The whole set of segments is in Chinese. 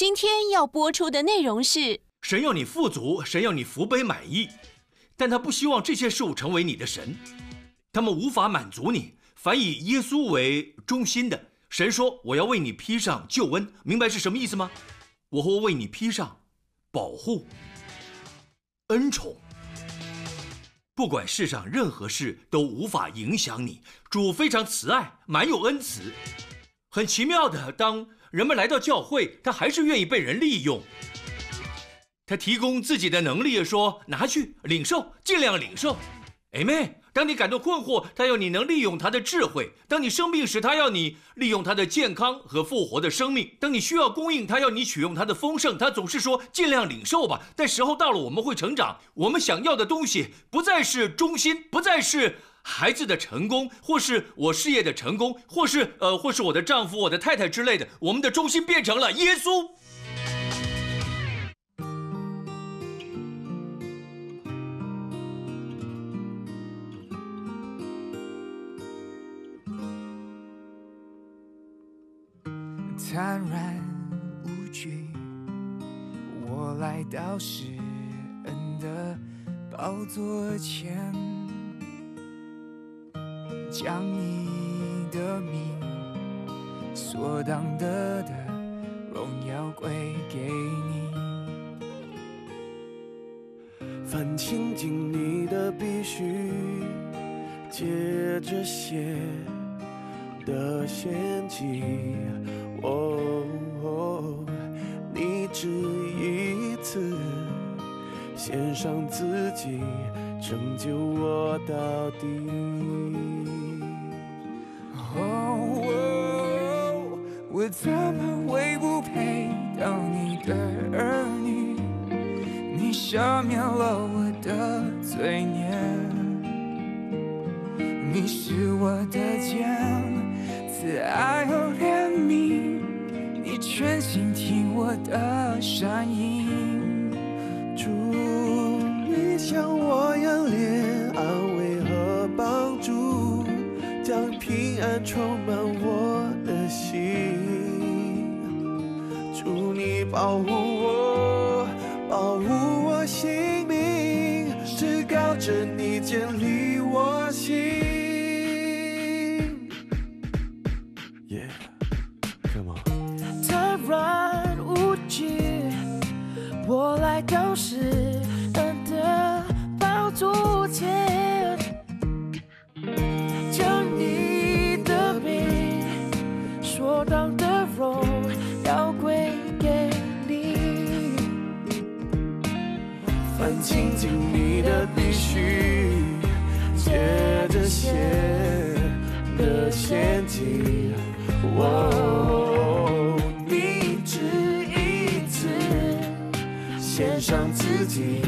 今天要播出的内容是：神要你富足，神要你福杯满溢，但他不希望这些事物成为你的神，他们无法满足你。凡以耶稣为中心的，神说：“我要为你披上救恩。”明白是什么意思吗？我会为你披上保护、恩宠。不管世上任何事都无法影响你。主非常慈爱，满有恩慈。很奇妙的，当人们来到教会，他还是愿意被人利用。他提供自己的能力，说：“拿去领受，尽量领受。” Amen。当你感到困惑，他要你能利用他的智慧；当你生病时，他要你利用他的健康和复活的生命；当你需要供应，他要你取用他的丰盛。他总是说：“尽量领受吧。”但时候到了，我们会成长。我们想要的东西不再是中心，不再是孩子的成功，或是我事业的成功，或是呃，或是我的丈夫、我的太太之类的。我们的中心变成了耶稣。坦然无惧，我来到施恩的宝座前，将你的名所当得的荣耀归给你。凡亲近你的必须，借着血的献祭。哦，你只一次献上自己，拯救我到底。哦，我怎么会不配当你的儿女？你赦免了我的罪孽，你是我的剑。慈爱和怜悯，你全心听我的声音。充满我的心。祝你保护我，保护我性命，至高者你建立我心。我来到世进你的必须，接着写的陷阱，哦，你只一次献上自己。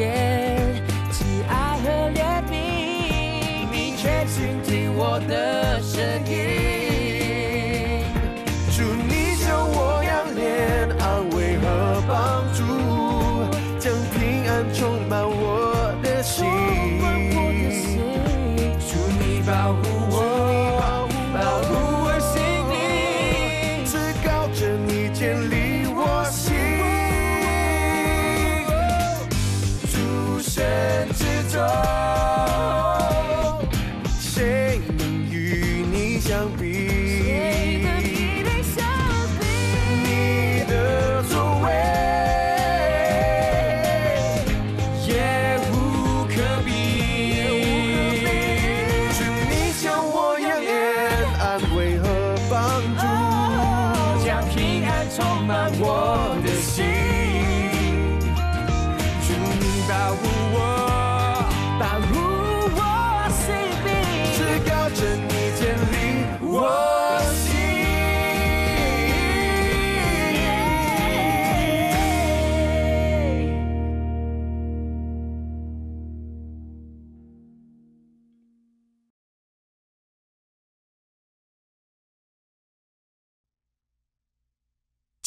我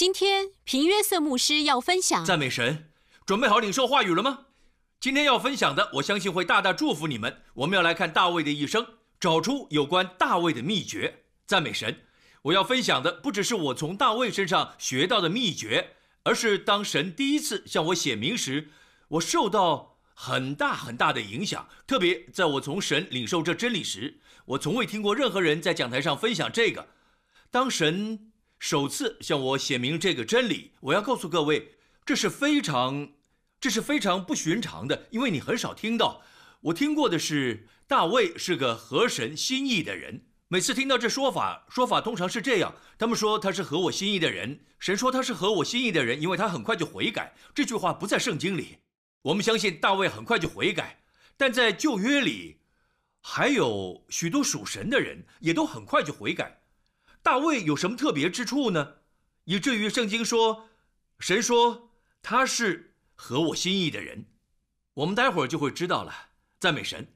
今天平约瑟牧师要分享赞美神，准备好领受话语了吗？今天要分享的，我相信会大大祝福你们。我们要来看大卫的一生，找出有关大卫的秘诀。赞美神！我要分享的不只是我从大卫身上学到的秘诀，而是当神第一次向我显明时，我受到很大很大的影响。特别在我从神领受这真理时，我从未听过任何人在讲台上分享这个。当神首次向我写明这个真理，我要告诉各位，这是非常。这是非常不寻常的，因为你很少听到。我听过的是大卫是个合神心意的人。每次听到这说法，说法通常是这样：他们说他是合我心意的人，神说他是合我心意的人，因为他很快就悔改。这句话不在圣经里。我们相信大卫很快就悔改，但在旧约里，还有许多属神的人也都很快就悔改。大卫有什么特别之处呢？以至于圣经说，神说他是。合我心意的人，我们待会儿就会知道了。赞美神，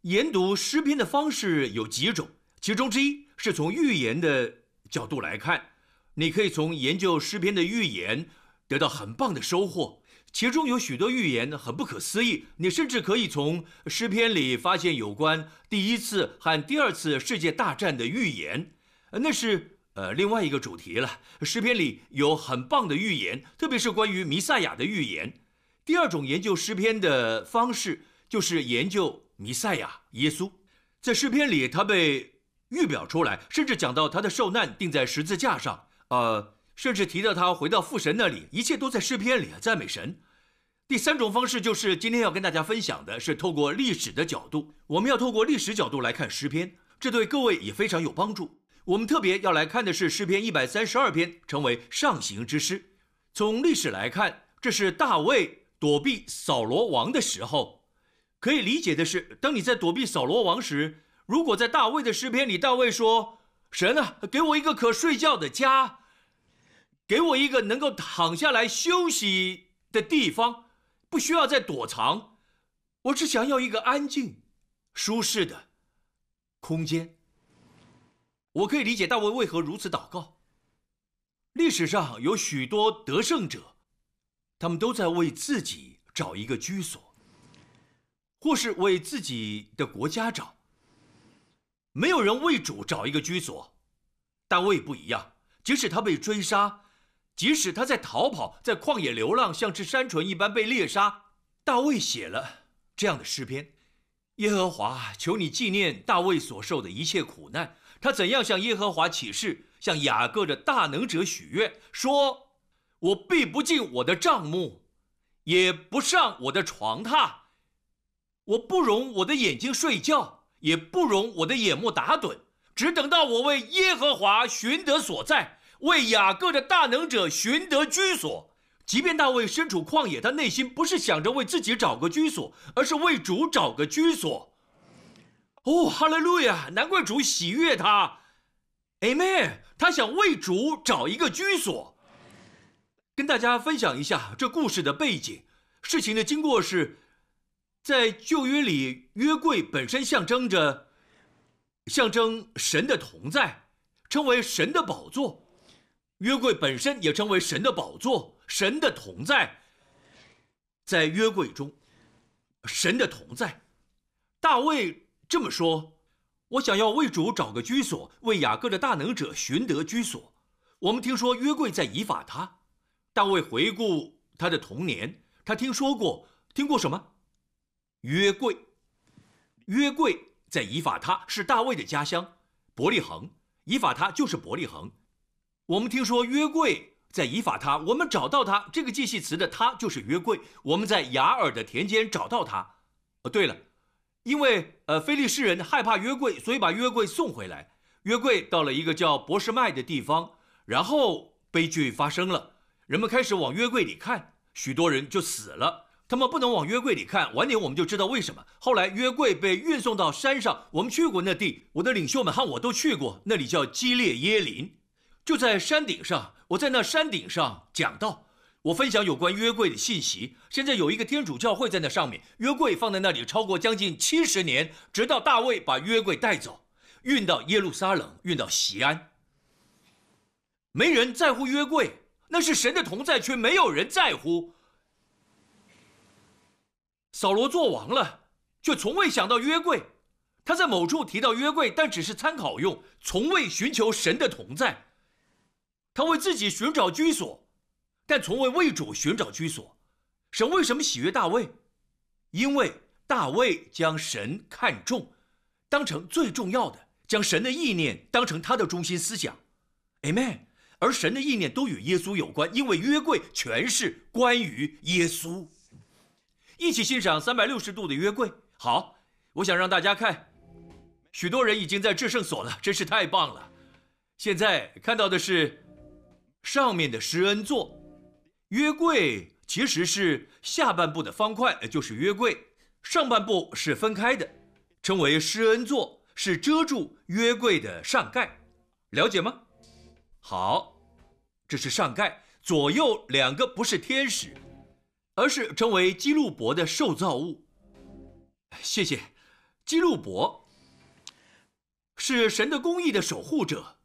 研读诗篇的方式有几种，其中之一是从预言的角度来看。你可以从研究诗篇的预言得到很棒的收获，其中有许多预言很不可思议。你甚至可以从诗篇里发现有关第一次和第二次世界大战的预言，那是。呃，另外一个主题了。诗篇里有很棒的预言，特别是关于弥赛亚的预言。第二种研究诗篇的方式，就是研究弥赛亚耶稣。在诗篇里，他被预表出来，甚至讲到他的受难定在十字架上。呃，甚至提到他回到父神那里，一切都在诗篇里赞美神。第三种方式就是今天要跟大家分享的，是透过历史的角度。我们要透过历史角度来看诗篇，这对各位也非常有帮助。我们特别要来看的是诗篇一百三十二篇，成为上行之诗。从历史来看，这是大卫躲避扫罗王的时候。可以理解的是，当你在躲避扫罗王时，如果在大卫的诗篇里，大卫说：“神啊，给我一个可睡觉的家，给我一个能够躺下来休息的地方，不需要再躲藏，我只想要一个安静、舒适的空间。”我可以理解大卫为何如此祷告。历史上有许多得胜者，他们都在为自己找一个居所，或是为自己的国家找。没有人为主找一个居所。大卫不一样，即使他被追杀，即使他在逃跑，在旷野流浪，像只山鹑一般被猎杀，大卫写了这样的诗篇：耶和华，求你纪念大卫所受的一切苦难。他怎样向耶和华起誓，向雅各的大能者许愿，说：“我必不进我的帐幕，也不上我的床榻，我不容我的眼睛睡觉，也不容我的眼目打盹，只等到我为耶和华寻得所在，为雅各的大能者寻得居所。即便大卫身处旷野，他内心不是想着为自己找个居所，而是为主找个居所。”哦，哈利路亚！难怪主喜悦他，Amen。他想为主找一个居所。跟大家分享一下这故事的背景。事情的经过是，在旧约里，约柜本身象征着，象征神的同在，称为神的宝座。约柜本身也称为神的宝座，神的同在，在约柜中，神的同在，大卫。这么说，我想要为主找个居所，为雅各的大能者寻得居所。我们听说约柜在以法他，大卫回顾他的童年，他听说过，听过什么？约柜，约柜在以法他，是大卫的家乡，伯利恒。以法他就是伯利恒。我们听说约柜在以法他，我们找到他，这个记系词的他就是约柜。我们在雅尔的田间找到他。哦，对了。因为呃，菲利士人害怕约柜，所以把约柜送回来。约柜到了一个叫博士麦的地方，然后悲剧发生了。人们开始往约柜里看，许多人就死了。他们不能往约柜里看，晚点我们就知道为什么。后来约柜被运送到山上，我们去过那地，我的领袖们和我都去过，那里叫基列耶林，就在山顶上。我在那山顶上讲道。我分享有关约柜的信息。现在有一个天主教会在那上面，约柜放在那里超过将近七十年，直到大卫把约柜带走，运到耶路撒冷，运到西安。没人在乎约柜，那是神的同在，却没有人在乎。扫罗做王了，却从未想到约柜。他在某处提到约柜，但只是参考用，从未寻求神的同在。他为自己寻找居所，但从未为主寻找居所。神为什么喜悦大卫？因为大卫将神看重，当成最重要的，将神的意念当成他的中心思想。Amen。而神的意念都与耶稣有关，因为约柜全是关于耶稣。一起欣赏三百六十度的约柜。好，我想让大家看。许多人已经在至圣所了，真是太棒了。现在看到的是上面的施恩座，约柜其实是下半部的方块，就是约柜；上半部是分开的，称为施恩座，是遮住约柜的上盖。了解吗？好，这是上盖，左右两个不是天使，而是称为基路伯的受造物。谢谢，基路伯。是神的公义的守护者，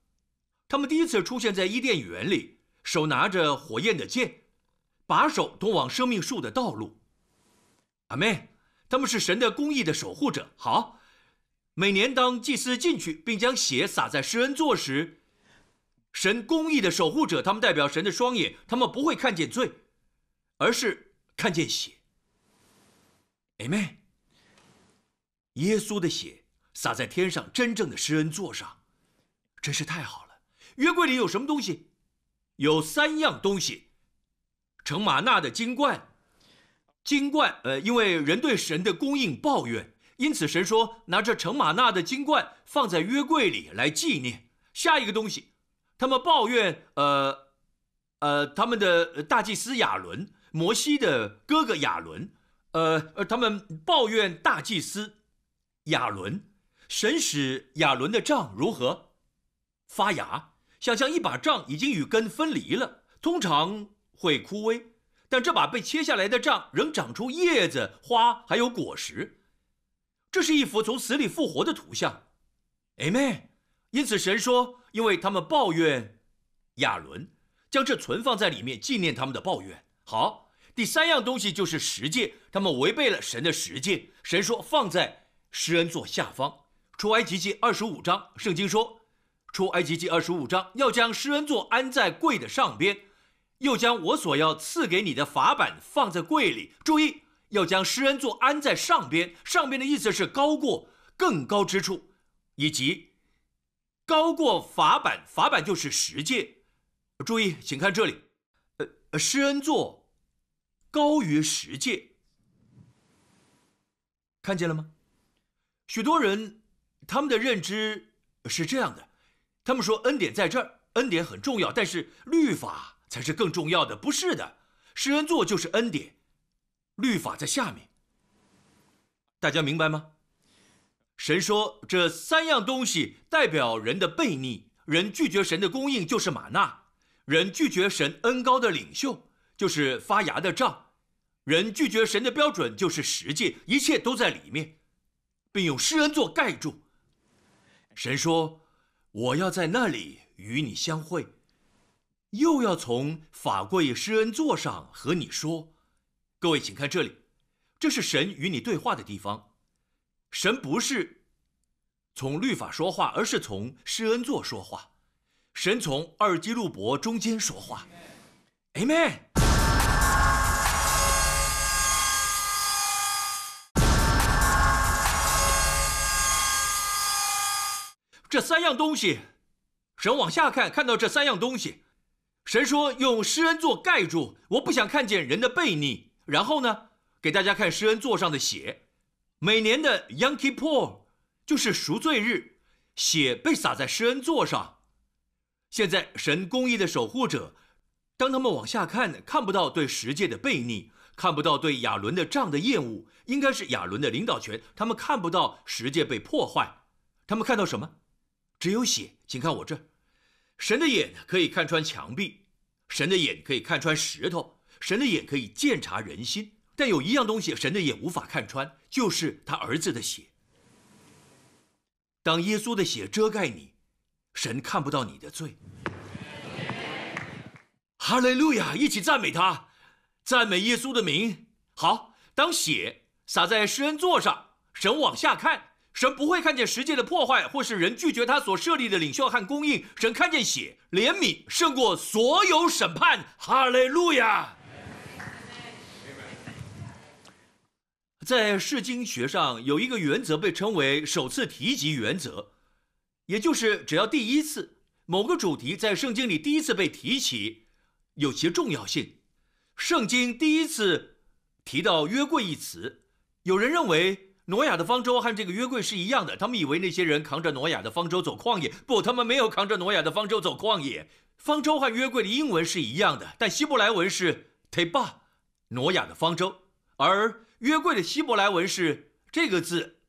他们第一次出现在伊甸园里，手拿着火焰的剑，把守通往生命树的道路。阿妹，他们是神的公义的守护者。好，每年当祭司进去并将血洒在施恩座时，神公义的守护者，他们代表神的双眼，他们不会看见罪，而是看见血。阿妹，耶稣的血。洒在天上真正的施恩座上，真是太好了。约柜里有什么东西？有三样东西：成玛纳的金冠。金冠，呃，因为人对神的供应抱怨，因此神说拿着成玛纳的金冠放在约柜里来纪念。下一个东西，他们抱怨，呃，呃，他们的大祭司亚伦，摩西的哥哥亚伦，呃，呃，他们抱怨大祭司亚伦。神使亚伦的杖如何发芽？想象一把杖已经与根分离了，通常会枯萎，但这把被切下来的杖仍长出叶子、花，还有果实。这是一幅从死里复活的图像。Amen。因此神说，因为他们抱怨亚伦，将这存放在里面纪念他们的抱怨。好，第三样东西就是十诫，他们违背了神的十诫。神说放在施恩座下方。出埃及记二十五章，圣经说，出埃及记二十五章要将施恩座安在柜的上边，又将我所要赐给你的法版放在柜里。注意，要将施恩座安在上边，上边的意思是高过、更高之处，以及高过法版，法版就是十诫。注意，请看这里，呃，施恩座高于十诫，看见了吗？许多人。他们的认知是这样的，他们说恩典在这儿，恩典很重要，但是律法才是更重要的，不是的。施恩座就是恩典，律法在下面。大家明白吗？神说这三样东西代表人的悖逆，人拒绝神的供应就是玛纳，人拒绝神恩高的领袖就是发芽的杖，人拒绝神的标准就是十诫，一切都在里面，并用施恩座盖住。神说：“我要在那里与你相会，又要从法柜施恩座上和你说。”各位，请看这里，这是神与你对话的地方。神不是从律法说话，而是从施恩座说话。神从二基路伯中间说话。Amen。这三样东西，神往下看，看到这三样东西，神说用施恩座盖住，我不想看见人的背逆。然后呢，给大家看施恩座上的血。每年的 Yom Kippur 就是赎罪日，血被洒在施恩座上。现在神公义的守护者，当他们往下看，看不到对十诫的背逆，看不到对亚伦的杖的厌恶，应该是亚伦的领导权。他们看不到十诫被破坏，他们看到什么？只有血，请看我这。神的眼可以看穿墙壁，神的眼可以看穿石头，神的眼可以鉴察人心。但有一样东西，神的眼无法看穿，就是他儿子的血。当耶稣的血遮盖你，神看不到你的罪。哈利路亚！一起赞美他，赞美耶稣的名。好，当血洒在施恩座上，神往下看，神不会看见世界的破坏，或是人拒绝他所设立的领袖和供应。神看见血，怜悯胜过所有审判。哈利路亚！在释经学上有一个原则被称为首次提及原则，也就是只要第一次某个主题在圣经里第一次被提起，有其重要性。圣经第一次提到约柜一词，有人认为挪亚的方舟和这个约柜是一样的，他们以为那些人扛着挪亚的方舟走旷野，不，他们没有扛着挪亚的方舟走旷野。方舟和约柜的英文是一样的，但希伯来文是 teba，挪亚的方舟，而。约柜的希伯来文是这个字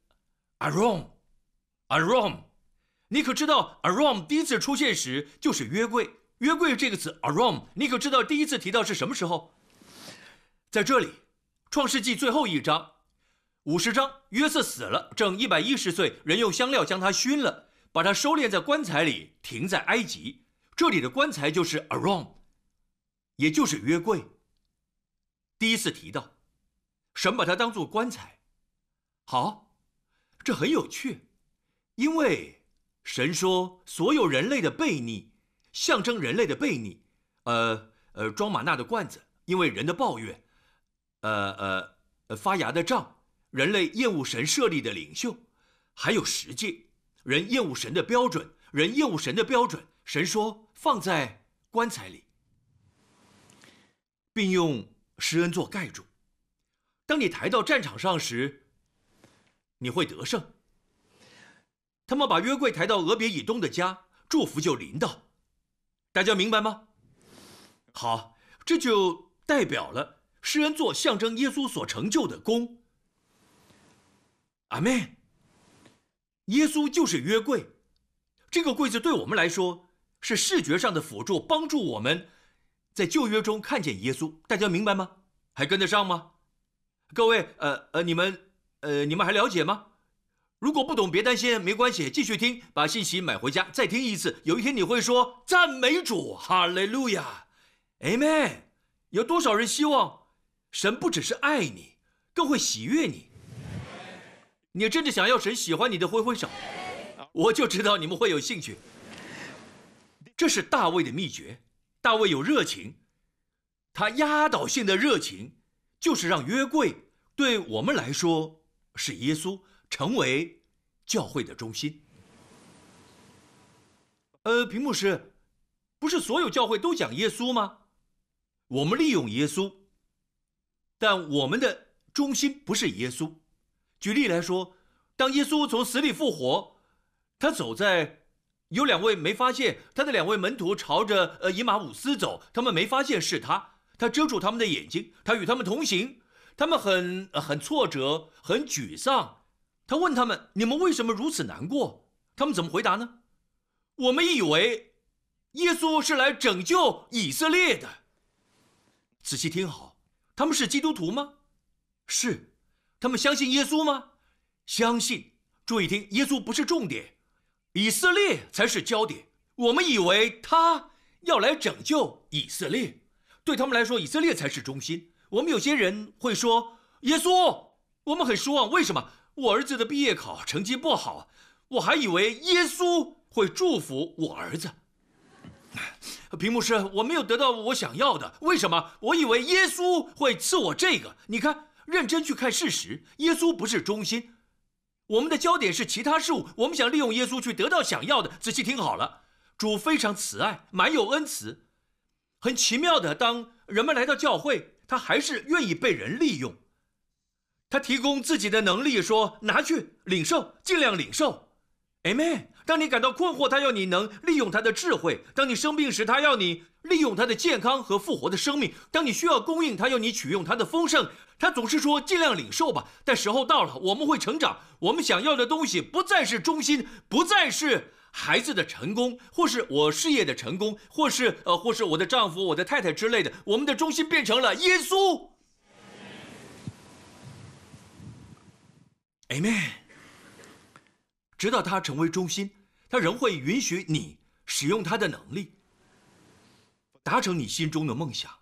，arom，arom。你可知道 arom 第一次出现时就是约柜？约柜这个词 arom，你可知道第一次提到是什么时候？在这里，《创世纪》最后一章，五十章，约瑟死了，正一百一十岁，人用香料将他熏了，把他收敛在棺材里，停在埃及。这里的棺材就是 arom，也就是约柜。第一次提到。神把它当做棺材，好，这很有趣，因为神说所有人类的悖逆，象征人类的悖逆，呃呃，装玛纳的罐子，因为人的抱怨，呃呃呃，发芽的杖，人类厌恶神设立的领袖，还有十诫，人厌恶神的标准，人厌恶神的标准，神说放在棺材里，并用施恩座盖住。当你抬到战场上时，你会得胜。他们把约柜抬到俄别以东的家，祝福就临到。大家明白吗？好，这就代表了施恩座象征耶稣所成就的功。阿门。耶稣就是约柜，这个柜子对我们来说是视觉上的辅助，帮助我们在旧约中看见耶稣。大家明白吗？还跟得上吗？各位，呃呃，你们，呃，你们还了解吗？如果不懂，别担心，没关系，继续听，把信息买回家，再听一次。有一天你会说赞美主，哈利路亚，Amen。有多少人希望神不只是爱你，更会喜悦你？你真的想要神喜欢你的，挥挥手，我就知道你们会有兴趣。这是大卫的秘诀，大卫有热情，他压倒性的热情。就是让约柜对我们来说是耶稣，成为教会的中心。呃，屏幕师，不是所有教会都讲耶稣吗？我们利用耶稣，但我们的中心不是耶稣。举例来说，当耶稣从死里复活，他走在有两位没发现他的两位门徒朝着呃以马五斯走，他们没发现是他。他遮住他们的眼睛，他与他们同行，他们很很挫折，很沮丧。他问他们：“你们为什么如此难过？”他们怎么回答呢？我们以为耶稣是来拯救以色列的。仔细听好，他们是基督徒吗？是。他们相信耶稣吗？相信。注意听，耶稣不是重点，以色列才是焦点。我们以为他要来拯救以色列。对他们来说，以色列才是中心。我们有些人会说：“耶稣，我们很失望。为什么？我儿子的毕业考成绩不好，我还以为耶稣会祝福我儿子。”屏幕师，我没有得到我想要的。为什么？我以为耶稣会赐我这个。你看，认真去看事实，耶稣不是中心，我们的焦点是其他事物。我们想利用耶稣去得到想要的。仔细听好了，主非常慈爱，满有恩慈。很奇妙的，当人们来到教会，他还是愿意被人利用。他提供自己的能力，说：“拿去领受，尽量领受。” Amen。当你感到困惑，他要你能利用他的智慧；当你生病时，他要你利用他的健康和复活的生命；当你需要供应，他要你取用他的丰盛。他总是说：“尽量领受吧。”但时候到了，我们会成长。我们想要的东西不再是中心，不再是。孩子的成功，或是我事业的成功，或是呃，或是我的丈夫、我的太太之类的，我们的中心变成了耶稣。Amen。直到他成为中心，他仍会允许你使用他的能力。达成你心中的梦想，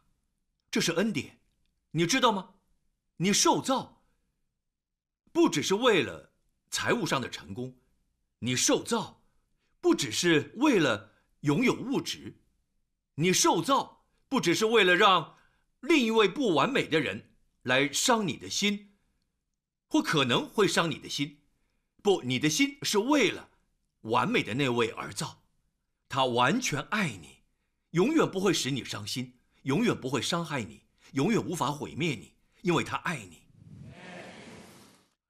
这是恩典，你知道吗？你受造不只是为了财务上的成功，你受造不只是为了拥有物质，你受造不只是为了让另一位不完美的人来伤你的心，或可能会伤你的心。不，你的心是为了完美的那位而造，他完全爱你。永远不会使你伤心，永远不会伤害你，永远无法毁灭你，因为他爱你。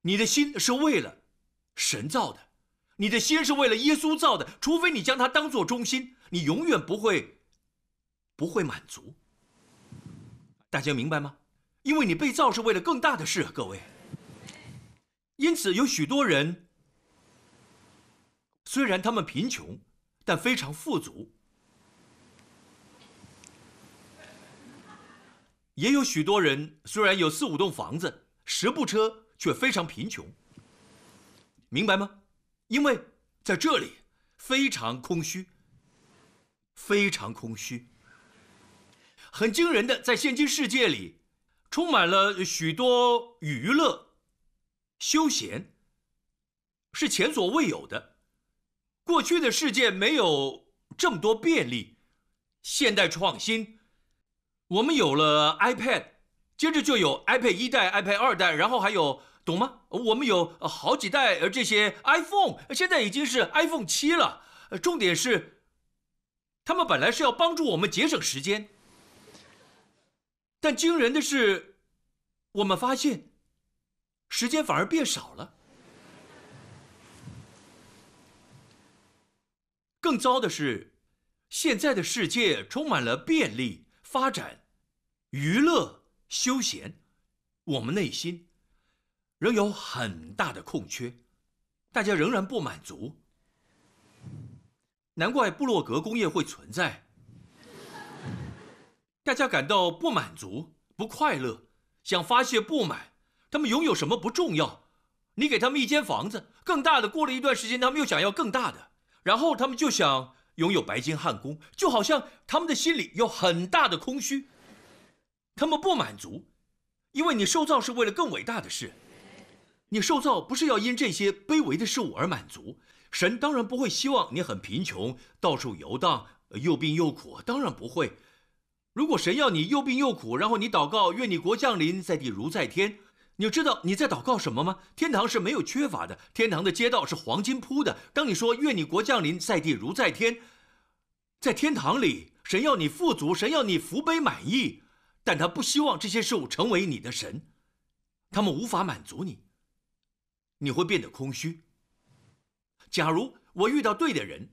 你的心是为了神造的，你的心是为了耶稣造的。除非你将它当做中心，你永远不会不会满足。大家明白吗？因为你被造是为了更大的事，各位。因此，有许多人虽然他们贫穷，但非常富足。也有许多人虽然有四五栋房子、十部车，却非常贫穷。明白吗？因为在这里非常空虚，非常空虚。很惊人的，在现今世界里，充满了许多娱乐、休闲，是前所未有的。过去的世界没有这么多便利，现代创新。我们有了 iPad，接着就有 iPad 一代、iPad 二代，然后还有，懂吗？我们有好几代，呃，这些 iPhone 现在已经是 iPhone 七了。重点是，他们本来是要帮助我们节省时间，但惊人的是，我们发现，时间反而变少了。更糟的是，现在的世界充满了便利发展。娱乐休闲，我们内心仍有很大的空缺，大家仍然不满足。难怪布洛格工业会存在。大家感到不满足、不快乐，想发泄不满。他们拥有什么不重要，你给他们一间房子，更大的。过了一段时间，他们又想要更大的，然后他们就想拥有白金汉宫，就好像他们的心里有很大的空虚。他们不满足，因为你受造是为了更伟大的事。你受造不是要因这些卑微的事物而满足。神当然不会希望你很贫穷，到处游荡，又病又苦。当然不会。如果神要你又病又苦，然后你祷告愿你国降临在地如在天，你知道你在祷告什么吗？天堂是没有缺乏的，天堂的街道是黄金铺的。当你说愿你国降临在地如在天，在天堂里，神要你富足，神要你福杯满溢。但他不希望这些事物成为你的神，他们无法满足你，你会变得空虚。假如我遇到对的人，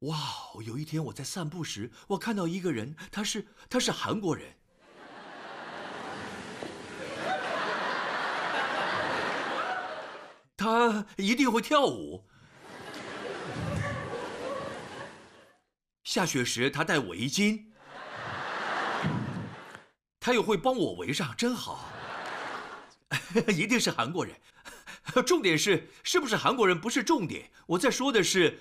哇！有一天我在散步时，我看到一个人，他是他是韩国人，他一定会跳舞。下雪时他戴围巾。他又会帮我围上，真好。一定是韩国人。重点是，是不是韩国人不是重点。我在说的是，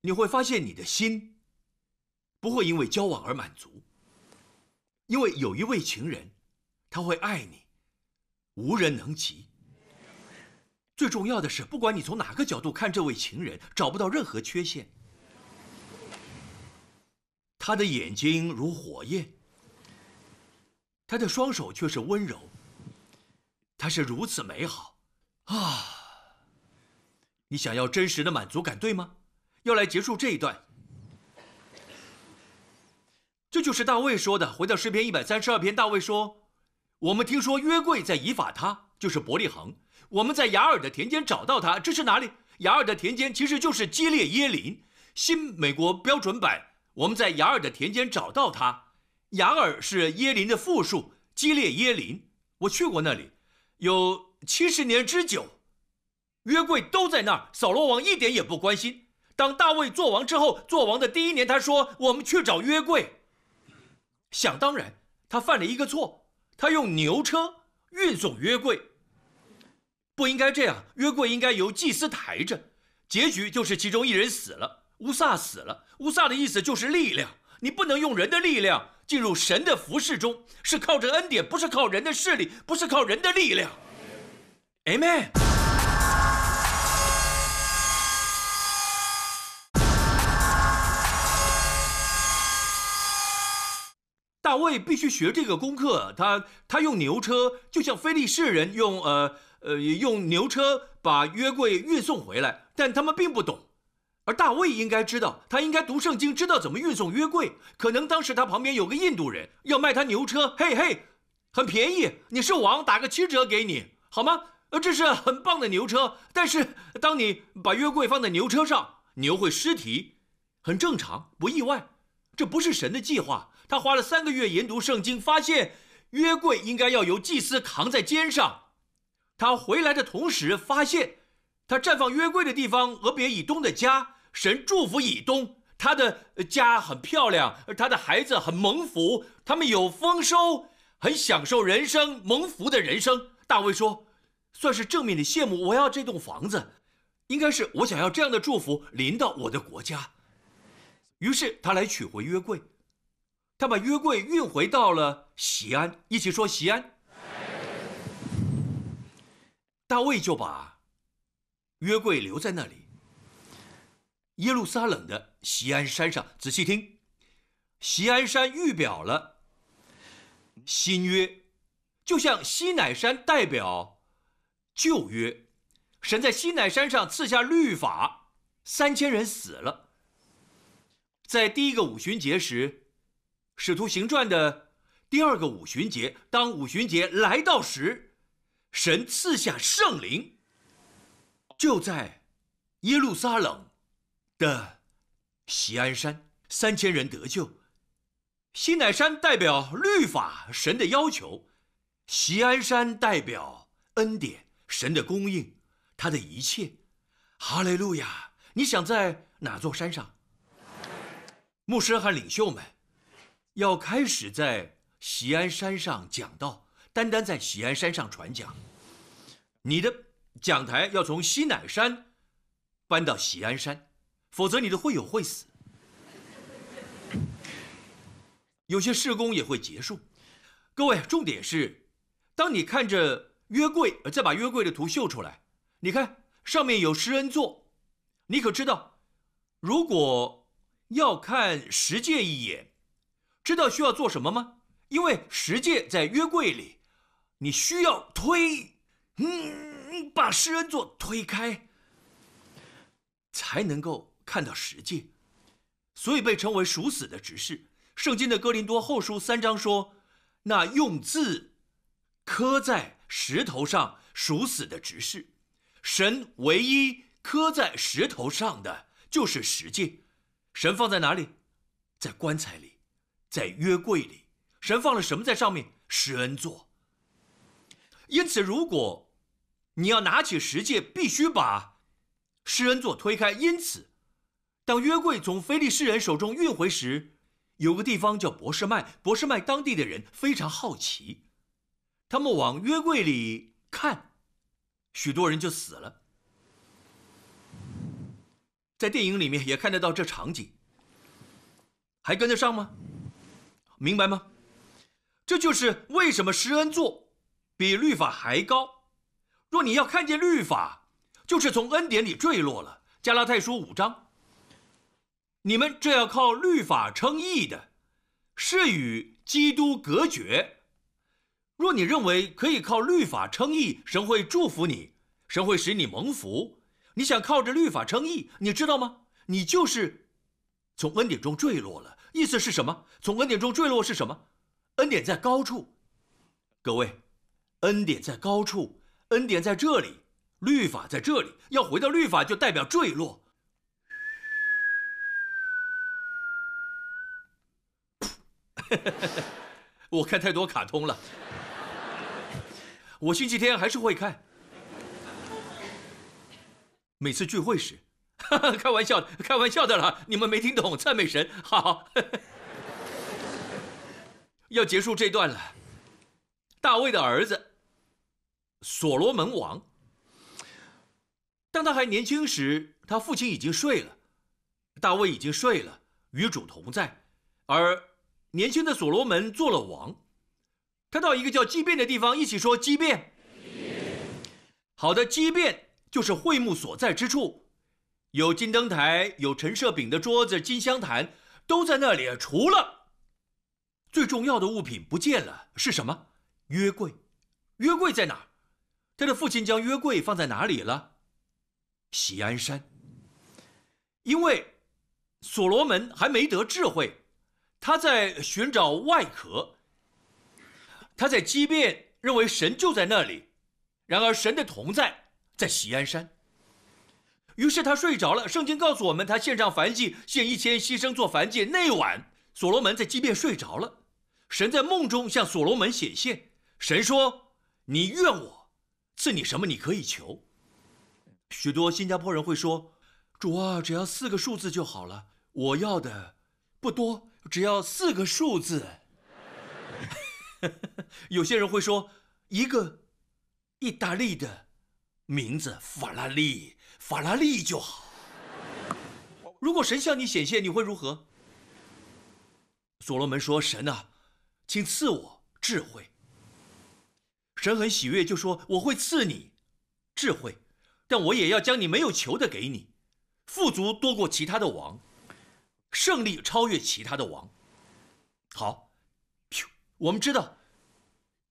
你会发现你的心不会因为交往而满足，因为有一位情人，他会爱你，无人能及。最重要的是，不管你从哪个角度看这位情人，找不到任何缺陷。他的眼睛如火焰。他的双手却是温柔，他是如此美好，啊！你想要真实的满足感，对吗？要来结束这一段，这就是大卫说的。回到诗篇一百三十二篇，大卫说：“我们听说约柜在以法他，就是伯利恒。我们在雅尔的田间找到他，这是哪里？雅尔的田间其实就是基列耶林。新美国标准版，我们在雅尔的田间找到他。”雅尔是耶林的复数，基列耶林。我去过那里，有七十年之久，约柜都在那儿。扫罗王一点也不关心。当大卫做王之后，做王的第一年，他说：“我们去找约柜。”想当然，他犯了一个错，他用牛车运送约柜，不应该这样。约柜应该由祭司抬着。结局就是其中一人死了，乌萨死了。乌萨的意思就是力量。你不能用人的力量进入神的服饰中，是靠着恩典，不是靠人的势力，不是靠人的力量。Amen。大卫必须学这个功课，他他用牛车，就像非利士人用呃呃用牛车把约柜运送回来，但他们并不懂。而大卫应该知道，他应该读圣经，知道怎么运送约柜。可能当时他旁边有个印度人要卖他牛车，嘿嘿，很便宜，你是王，打个七折给你，好吗？呃，这是很棒的牛车。但是当你把约柜放在牛车上，牛会失蹄，很正常，不意外。这不是神的计划。他花了三个月研读圣经，发现约柜应该要由祭司扛在肩上。他回来的同时发现。他绽放约柜的地方，俄别以东的家，神祝福以东，他的家很漂亮，他的孩子很蒙福，他们有丰收，很享受人生，蒙福的人生。大卫说，算是正面的羡慕，我要这栋房子，应该是我想要这样的祝福临到我的国家。于是他来取回约柜，他把约柜运回到了西安，一起说西安。大卫就把。约柜留在那里。耶路撒冷的锡安山上，仔细听，锡安山预表了新约，就像西乃山代表旧约。神在西乃山上赐下律法，三千人死了。在第一个五旬节时，使徒行传的第二个五旬节，当五旬节来到时，神赐下圣灵。就在耶路撒冷的锡安山，三千人得救。西乃山代表律法，神的要求；锡安山代表恩典，神的供应，他的一切。哈利路亚！你想在哪座山上？牧师和领袖们要开始在锡安山上讲道，单单在喜安山上传讲。你的。讲台要从西乃山搬到喜安山，否则你的会友会死。有些施工也会结束。各位，重点是，当你看着约柜，再把约柜的图秀出来，你看上面有施恩座，你可知道，如果要看十诫一眼，知道需要做什么吗？因为十诫在约柜里，你需要推，嗯。把施恩座推开，才能够看到实际，所以被称为属死的执事。圣经的哥林多后书三章说：“那用字刻在石头上属死的执事，神唯一刻在石头上的就是实际。神放在哪里？在棺材里，在约柜里。神放了什么在上面？施恩座。因此，如果你要拿起石戒，必须把施恩座推开。因此，当约柜从菲利士人手中运回时，有个地方叫博士麦。博士麦当地的人非常好奇，他们往约柜里看，许多人就死了。在电影里面也看得到这场景，还跟得上吗？明白吗？这就是为什么施恩座比律法还高。若你要看见律法，就是从恩典里坠落了。加拉太书五章，你们这要靠律法称义的，是与基督隔绝。若你认为可以靠律法称义，神会祝福你，神会使你蒙福。你想靠着律法称义，你知道吗？你就是从恩典中坠落了。意思是什么？从恩典中坠落是什么？恩典在高处，各位，恩典在高处。恩典在这里，律法在这里。要回到律法，就代表坠落。我看太多卡通了。我星期天还是会看。每次聚会时，开玩笑，开玩笑的了。你们没听懂，赞美神。好，要结束这段了。大卫的儿子。所罗门王，当他还年轻时，他父亲已经睡了，大卫已经睡了，与主同在，而年轻的所罗门做了王。他到一个叫畸变的地方，一起说畸变。好的，畸变就是会幕所在之处，有金灯台，有陈设饼的桌子，金香坛都在那里，除了最重要的物品不见了，是什么？约柜。约柜在哪？他的父亲将约柜放在哪里了？喜安山。因为所罗门还没得智慧，他在寻找外壳。他在畸变，认为神就在那里，然而神的同在在喜安山。于是他睡着了。圣经告诉我们，他献上燔祭，献一千牺牲做燔祭。那晚，所罗门在畸变睡着了，神在梦中向所罗门显现。神说：“你怨我赐你什么？你可以求。”许多新加坡人会说：“主啊，只要四个数字就好了。我要的不多，只要四个数字。”有些人会说一个意大利的名字法拉利，法拉利就好。如果神向你显现，你会如何？所罗门说：“神啊，请赐我智慧。”神很喜悦，就说：“我会赐你智慧，但我也要将你没有求的给你，富足多过其他的王，胜利超越其他的王。”好。我们知道，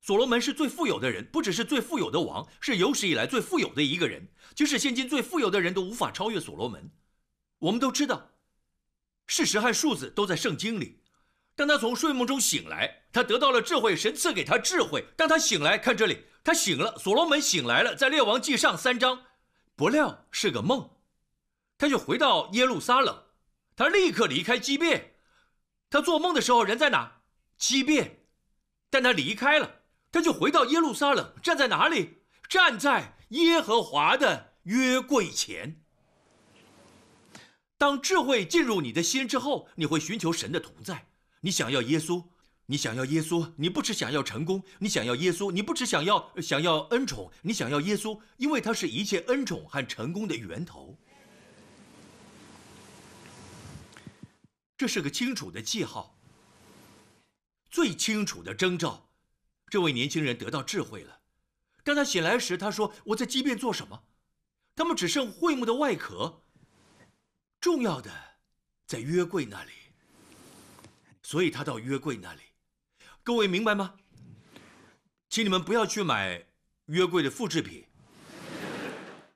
所罗门是最富有的人，不只是最富有的王，是有史以来最富有的一个人。即使现今最富有的人都无法超越所罗门。我们都知道，事实和数字都在圣经里。当他从睡梦中醒来，他得到了智慧，神赐给他智慧。当他醒来，看这里，他醒了。所罗门醒来了，在列王记上三章，不料是个梦，他就回到耶路撒冷，他立刻离开基变。他做梦的时候人在哪？基变。但他离开了，他就回到耶路撒冷，站在哪里？站在耶和华的约柜前。当智慧进入你的心之后，你会寻求神的同在。你想要耶稣，你想要耶稣，你不只想要成功，你想要耶稣，你不只想要想要恩宠，你想要耶稣，因为他是一切恩宠和成功的源头。这是个清楚的记号。最清楚的征兆，这位年轻人得到智慧了。当他醒来时，他说：“我在畸变做什么？他们只剩会幕的外壳，重要的在约柜那里。所以他到约柜那里。各位明白吗？请你们不要去买约柜的复制品，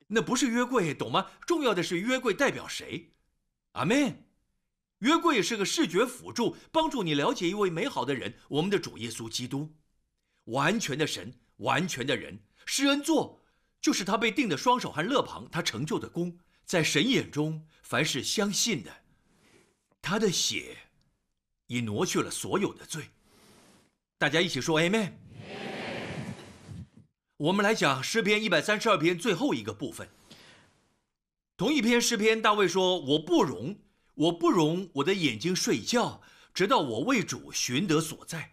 那不是约柜，懂吗？重要的是约柜代表谁？阿门。”约柜是个视觉辅助，帮助你了解一位美好的人，我们的主耶稣基督，完全的神，完全的人。施恩座就是他被钉的双手和肋旁，他成就的功，在神眼中，凡是相信的，他的血已挪去了所有的罪。大家一起说 Amen。我们来讲诗篇一百三十二篇最后一个部分。同一篇诗篇，大卫说：“我不容。”我不容我的眼睛睡觉，直到我为主寻得所在。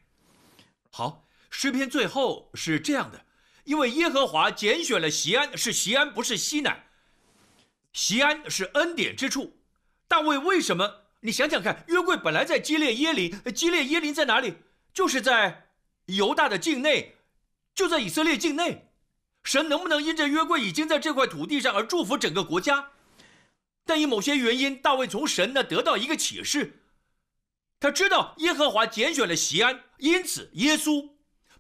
好，诗篇最后是这样的：因为耶和华拣选了西安，是西安，不是西南。西安是恩典之处。大卫为什么？你想想看，约柜本来在基列耶林，基列耶林在哪里？就是在犹大的境内，就在以色列境内。神能不能因着约柜已经在这块土地上而祝福整个国家？但因某些原因，大卫从神那得到一个启示，他知道耶和华拣选了西安，因此耶稣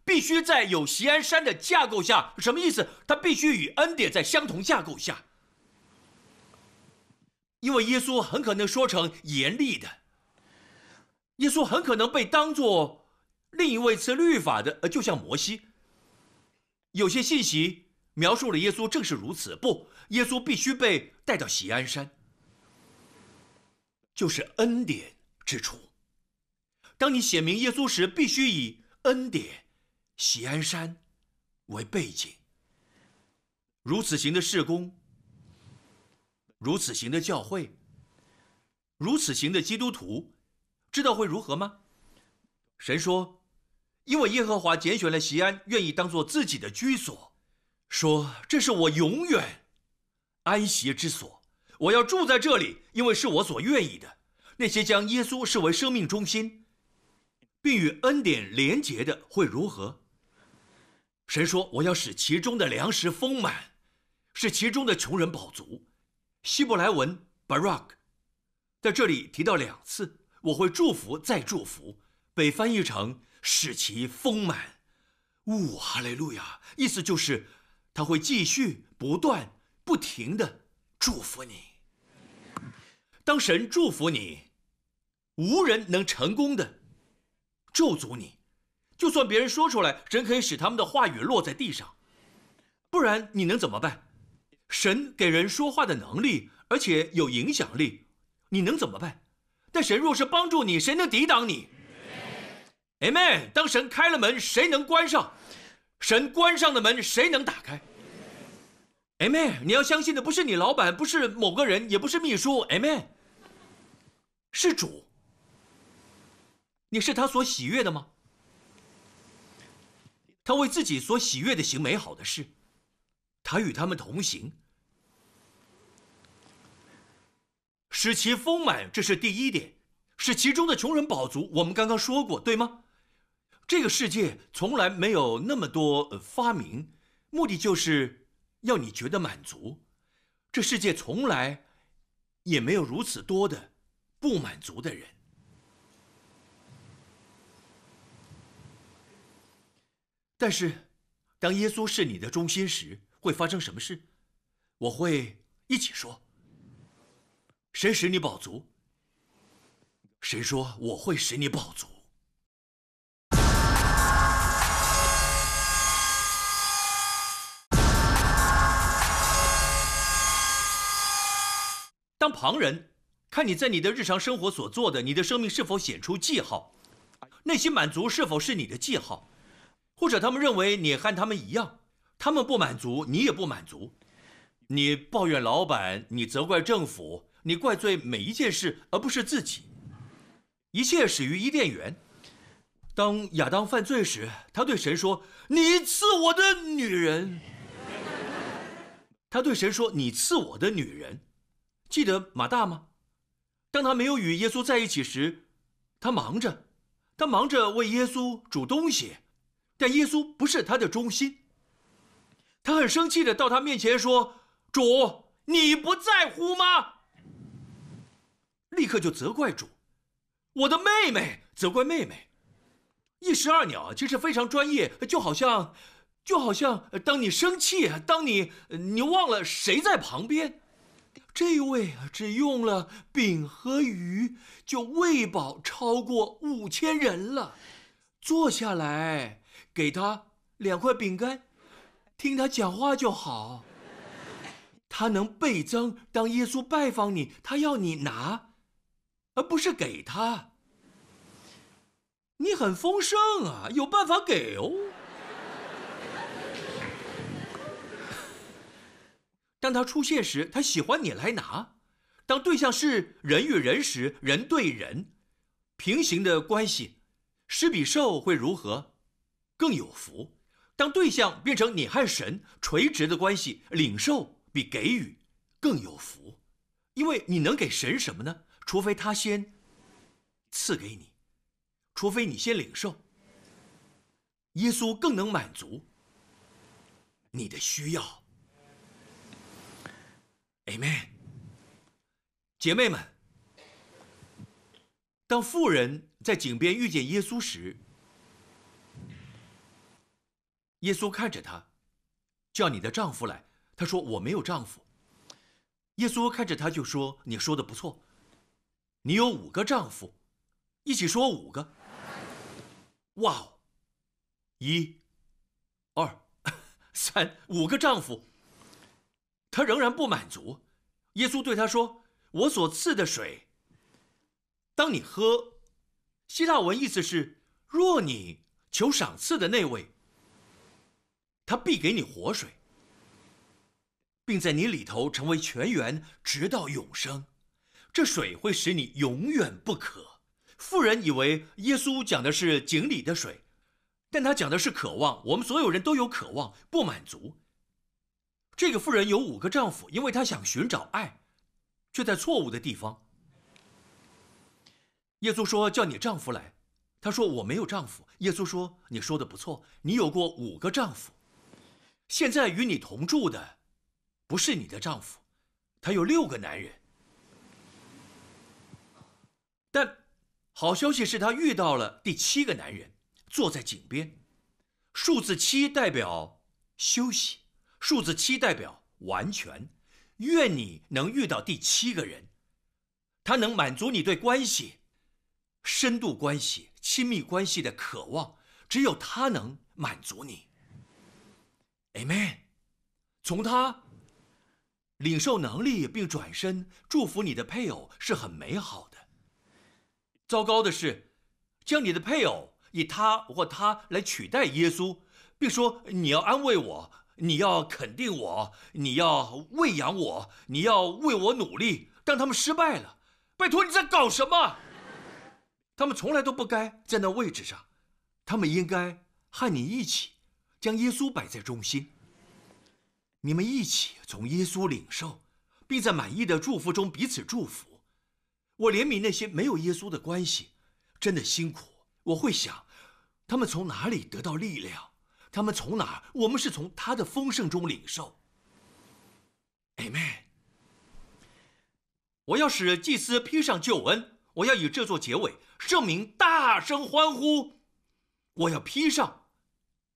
必须在有西安山的架构下。什么意思？他必须与恩典在相同架构下，因为耶稣很可能说成严厉的，耶稣很可能被当作另一位赐律法的，呃，就像摩西。有些信息描述了耶稣正是如此，不。耶稣必须被带到喜安山，就是恩典之处。当你写明耶稣时，必须以恩典、喜安山为背景。如此行的事工，如此行的教会，如此行的基督徒，知道会如何吗？神说：“因为耶和华拣选了西安，愿意当做自己的居所，说这是我永远。”安息之所，我要住在这里，因为是我所愿意的。那些将耶稣视为生命中心，并与恩典连结的会如何？神说：“我要使其中的粮食丰满，使其中的穷人饱足。”希伯来文 “barak” 在这里提到两次，我会祝福再祝福，被翻译成“使其丰满”。呜，哈利路亚！意思就是他会继续不断不停的祝福你。当神祝福你，无人能成功的咒诅你。就算别人说出来，神可以使他们的话语落在地上，不然你能怎么办？神给人说话的能力，而且有影响力，你能怎么办？但神若是帮助你，谁能抵挡你？Amen。当神开了门，谁能关上？神关上的门，谁能打开？Amen。你要相信的不是你老板，不是某个人，也不是秘书，Amen。是主。你是他所喜悦的吗？他为自己所喜悦的行美好的事，他与他们同行，使其丰满，这是第一点；使其中的穷人饱足，我们刚刚说过，对吗？这个世界从来没有那么多发明，目的就是要你觉得满足。这世界从来也没有如此多的不满足的人。但是，当耶稣是你的中心时，会发生什么事？我会一起说：“谁使你饱足？”谁说我会使你饱足？当旁人看你在你的日常生活所做的，你的生命是否显出记号？内心满足是否是你的记号？或者他们认为你和他们一样，他们不满足，你也不满足。你抱怨老板，你责怪政府，你怪罪每一件事，而不是自己。一切始于伊甸园。当亚当犯罪时，他对神说：“你赐我的女人。”他对神说：“你赐我的女人。”记得马大吗？当他没有与耶稣在一起时，他忙着，他忙着为耶稣煮东西，但耶稣不是他的中心。他很生气的到他面前说：“主，你不在乎吗？”立刻就责怪主：“我的妹妹，责怪妹妹。”一石二鸟，其实非常专业，就好像，就好像当你生气，当你你忘了谁在旁边。这位啊，只用了饼和鱼，就喂饱超过五千人了。坐下来，给他两块饼干，听他讲话就好。他能倍增。当耶稣拜访你，他要你拿，而不是给他。你很丰盛啊，有办法给哦。当他出现时，他喜欢你来拿；当对象是人与人时，人对人，平行的关系，施比受会如何？更有福。当对象变成你和神垂直的关系，领受比给予更有福，因为你能给神什么呢？除非他先赐给你，除非你先领受。耶稣更能满足你的需要。Amen，姐妹们，当妇人在井边遇见耶稣时，耶稣看着她，叫你的丈夫来。她说：“我没有丈夫。”耶稣看着她就说：“你说的不错，你有五个丈夫，一起说五个。”哇哦，一、二、三，五个丈夫。他仍然不满足，耶稣对他说：“我所赐的水，当你喝，希腊文意思是，若你求赏赐的那位，他必给你活水，并在你里头成为泉源，直到永生。这水会使你永远不渴。”妇人以为耶稣讲的是井里的水，但他讲的是渴望。我们所有人都有渴望，不满足。这个妇人有五个丈夫，因为她想寻找爱，却在错误的地方。耶稣说：“叫你丈夫来。”他说：“我没有丈夫。”耶稣说：“你说的不错，你有过五个丈夫，现在与你同住的，不是你的丈夫，他有六个男人。但好消息是他遇到了第七个男人，坐在井边。数字七代表休息，数字七代表完全。愿你能遇到第七个人，他能满足你对关系、深度关系、亲密关系的渴望，只有他能满足你。Amen。从他领受能力并转身祝福你的配偶是很美好的。糟糕的是，将你的配偶以他或他来取代耶稣，并说你要安慰我。你要肯定我，你要喂养我，你要为我努力。但他们失败了，拜托你在搞什么？他们从来都不该在那位置上，他们应该和你一起，将耶稣摆在中心。你们一起从耶稣领受，并在满意的祝福中彼此祝福。我怜悯那些没有耶稣的关系，真的辛苦。我会想，他们从哪里得到力量？他们从哪？我们是从他的丰盛中领受。Amen。我要使祭司披上救恩，我要以这座结尾，圣名大声欢呼。我要披上，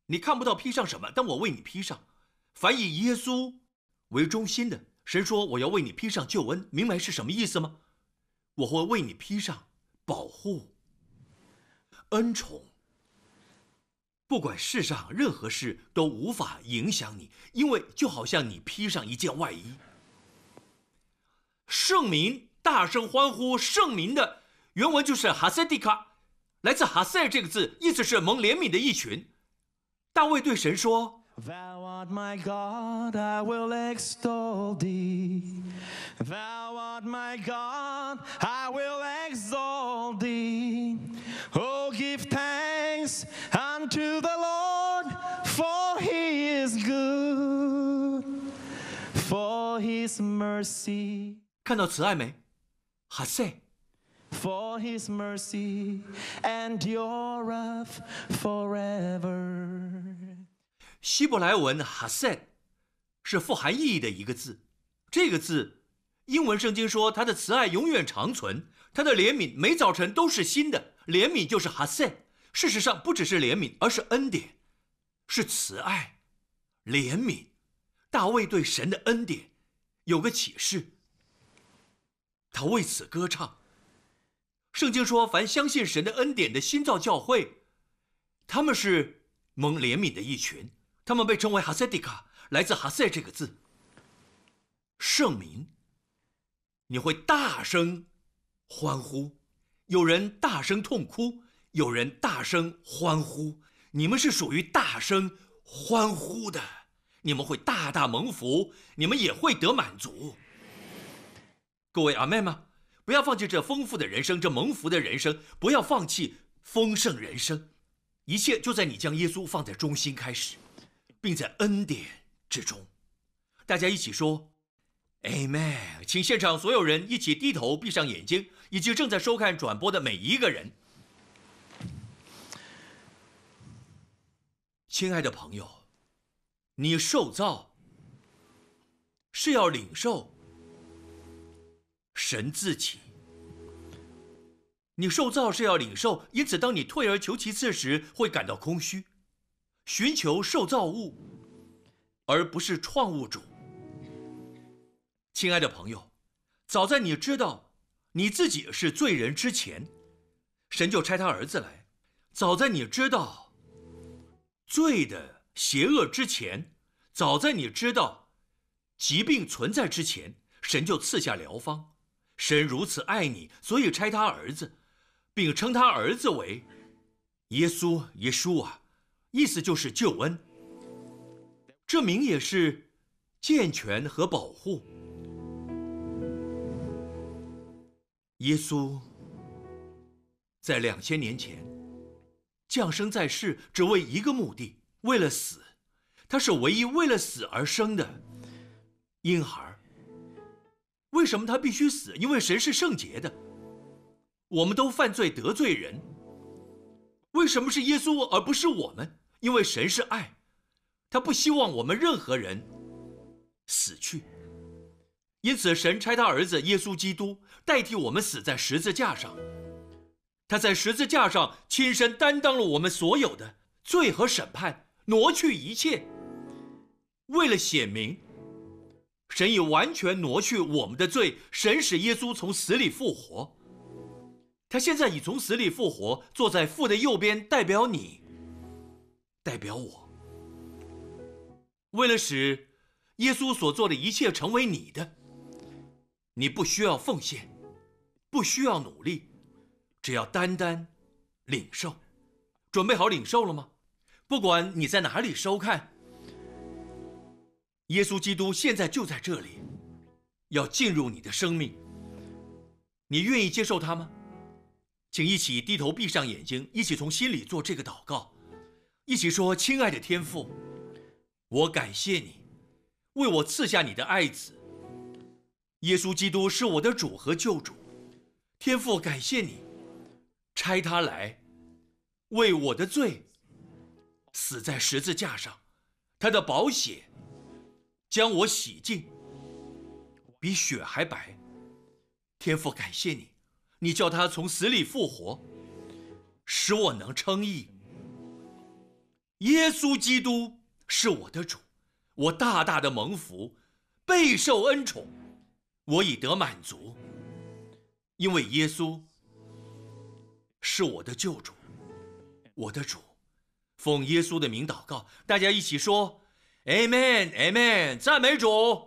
你看不到披上什么，但我为你披上。凡以耶稣为中心的，神说我要为你披上救恩，明白是什么意思吗？我会为你披上保护、恩宠。不管世上任何事都无法影响你，因为就好像你披上一件外衣。圣民大声欢呼，圣民的原文就是哈塞蒂卡，来自哈塞这个字，意思是蒙怜悯的一群。大卫对神说 ：“Thou art my God, I will extol thee. Thou art my God, I will exalt thee. Oh, give thanks unto the Lord, for He is good, for His mercy. 看到慈爱没？哈塞。 For his mercy endureth forever. 希伯来文哈塞是富含意义的一个字。这个字，英文圣经说他的慈爱永远长存，他的怜悯每早晨都是新的。怜悯就是哈塞。事实上，不只是怜悯，而是恩典，是慈爱、怜悯。大卫对神的恩典有个启示，他为此歌唱。圣经说，凡相信神的恩典的新造教会，他们是蒙怜悯的一群，他们被称为哈塞迪卡，来自哈塞这个字。圣民，你会大声欢呼，有人大声痛哭，有人大声欢呼，你们是属于大声欢呼的，你们会大大蒙福，你们也会得满足。各位阿妹吗？不要放弃这丰富的人生，这蒙福的人生，不要放弃丰盛人生，一切就在你将耶稣放在中心开始，并在恩典之中。大家一起说，Amen！请现场所有人一起低头，闭上眼睛，以及正在收看转播的每一个人。亲爱的朋友，你受造是要领受。神自己，你受造是要领受，因此当你退而求其次时，会感到空虚，寻求受造物，而不是创物主。亲爱的朋友，早在你知道你自己是罪人之前，神就差他儿子来；早在你知道罪的邪恶之前，早在你知道疾病存在之前，神就赐下疗方。神如此爱你，所以差他儿子，并称他儿子为耶稣。耶稣啊，意思就是救恩。这名也是健全和保护。耶稣在两千年前降生在世，只为一个目的，为了死。他是唯一为了死而生的婴孩。为什么他必须死？因为神是圣洁的。我们都犯罪得罪人。为什么是耶稣而不是我们？因为神是爱，他不希望我们任何人死去。因此，神差他儿子耶稣基督代替我们死在十字架上。他在十字架上亲身担当了我们所有的罪和审判，挪去一切。为了显明，神已完全挪去我们的罪，神使耶稣从死里复活。他现在已从死里复活，坐在父的右边，代表你，代表我。为了使耶稣所做的一切成为你的，你不需要奉献，不需要努力。只要单单领受，准备好领受了吗？不管你在哪里收看，耶稣基督现在就在这里，要进入你的生命。你愿意接受他吗？请一起低头闭上眼睛，一起从心里做这个祷告，一起说：“亲爱的天父，我感谢你为我赐下你的爱子。耶稣基督是我的主和救主。天父，感谢你。”差他来，为我的罪死在十字架上，他的宝血将我洗净，比雪还白。天父，感谢你，你叫他从死里复活，使我能称义。耶稣基督是我的主，我大大的蒙福，备受恩宠，我已得满足，因为耶稣。是我的救主，我的主，奉耶稣的名祷告，大家一起说，Amen，Amen，赞美主。